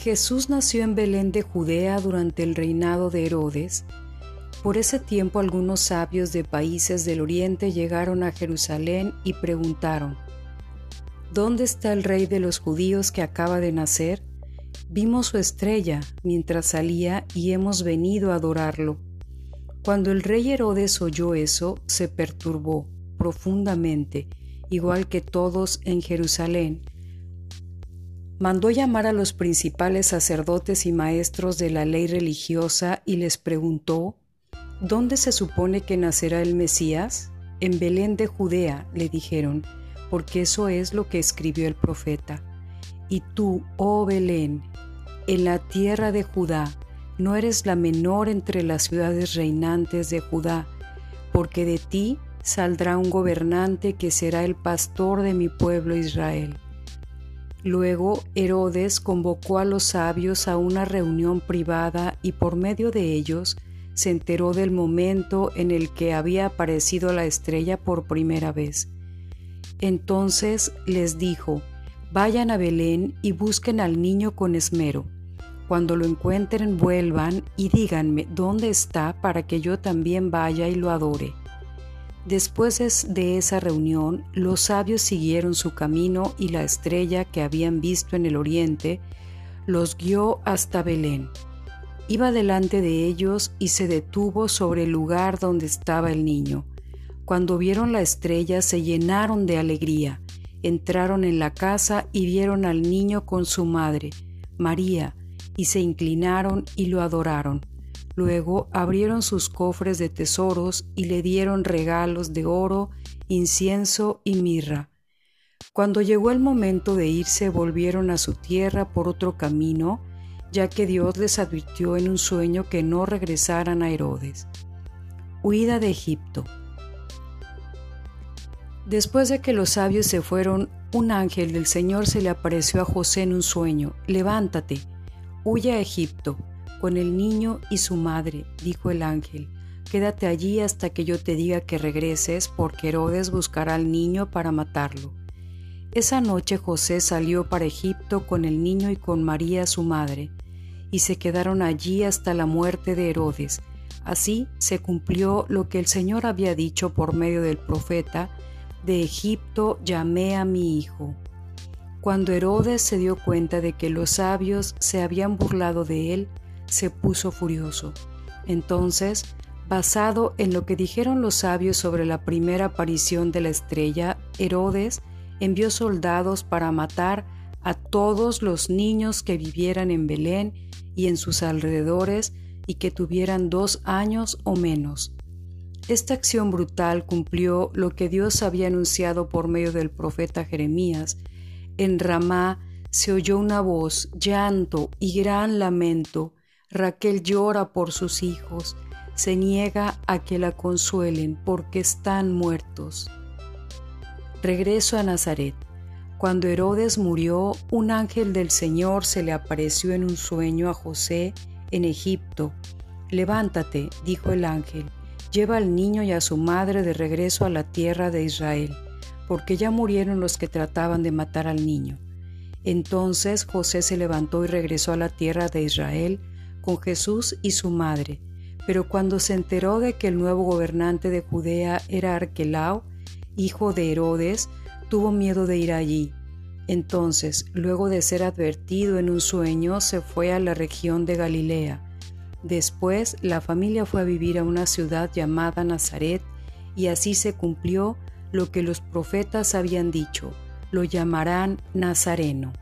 Jesús nació en Belén de Judea durante el reinado de Herodes. Por ese tiempo algunos sabios de países del oriente llegaron a Jerusalén y preguntaron, ¿Dónde está el rey de los judíos que acaba de nacer? Vimos su estrella mientras salía y hemos venido a adorarlo. Cuando el rey Herodes oyó eso, se perturbó profundamente, igual que todos en Jerusalén. Mandó llamar a los principales sacerdotes y maestros de la ley religiosa y les preguntó, ¿Dónde se supone que nacerá el Mesías? En Belén de Judea, le dijeron, porque eso es lo que escribió el profeta. Y tú, oh Belén, en la tierra de Judá, no eres la menor entre las ciudades reinantes de Judá, porque de ti saldrá un gobernante que será el pastor de mi pueblo Israel. Luego Herodes convocó a los sabios a una reunión privada y por medio de ellos se enteró del momento en el que había aparecido la estrella por primera vez. Entonces les dijo, vayan a Belén y busquen al niño con esmero cuando lo encuentren, vuelvan y díganme dónde está para que yo también vaya y lo adore. Después de esa reunión, los sabios siguieron su camino y la estrella que habían visto en el oriente los guió hasta Belén. Iba delante de ellos y se detuvo sobre el lugar donde estaba el niño. Cuando vieron la estrella se llenaron de alegría. Entraron en la casa y vieron al niño con su madre, María, y se inclinaron y lo adoraron. Luego abrieron sus cofres de tesoros y le dieron regalos de oro, incienso y mirra. Cuando llegó el momento de irse volvieron a su tierra por otro camino, ya que Dios les advirtió en un sueño que no regresaran a Herodes. Huida de Egipto. Después de que los sabios se fueron, un ángel del Señor se le apareció a José en un sueño. Levántate, Huye a Egipto con el niño y su madre, dijo el ángel. Quédate allí hasta que yo te diga que regreses, porque Herodes buscará al niño para matarlo. Esa noche José salió para Egipto con el niño y con María su madre, y se quedaron allí hasta la muerte de Herodes. Así se cumplió lo que el Señor había dicho por medio del profeta, de Egipto llamé a mi hijo. Cuando Herodes se dio cuenta de que los sabios se habían burlado de él, se puso furioso. Entonces, basado en lo que dijeron los sabios sobre la primera aparición de la estrella, Herodes envió soldados para matar a todos los niños que vivieran en Belén y en sus alrededores y que tuvieran dos años o menos. Esta acción brutal cumplió lo que Dios había anunciado por medio del profeta Jeremías, en Ramá se oyó una voz, llanto y gran lamento. Raquel llora por sus hijos, se niega a que la consuelen porque están muertos. Regreso a Nazaret. Cuando Herodes murió, un ángel del Señor se le apareció en un sueño a José en Egipto. Levántate, dijo el ángel, lleva al niño y a su madre de regreso a la tierra de Israel porque ya murieron los que trataban de matar al niño. Entonces José se levantó y regresó a la tierra de Israel con Jesús y su madre. Pero cuando se enteró de que el nuevo gobernante de Judea era Arquelao, hijo de Herodes, tuvo miedo de ir allí. Entonces, luego de ser advertido en un sueño, se fue a la región de Galilea. Después, la familia fue a vivir a una ciudad llamada Nazaret, y así se cumplió lo que los profetas habían dicho, lo llamarán Nazareno.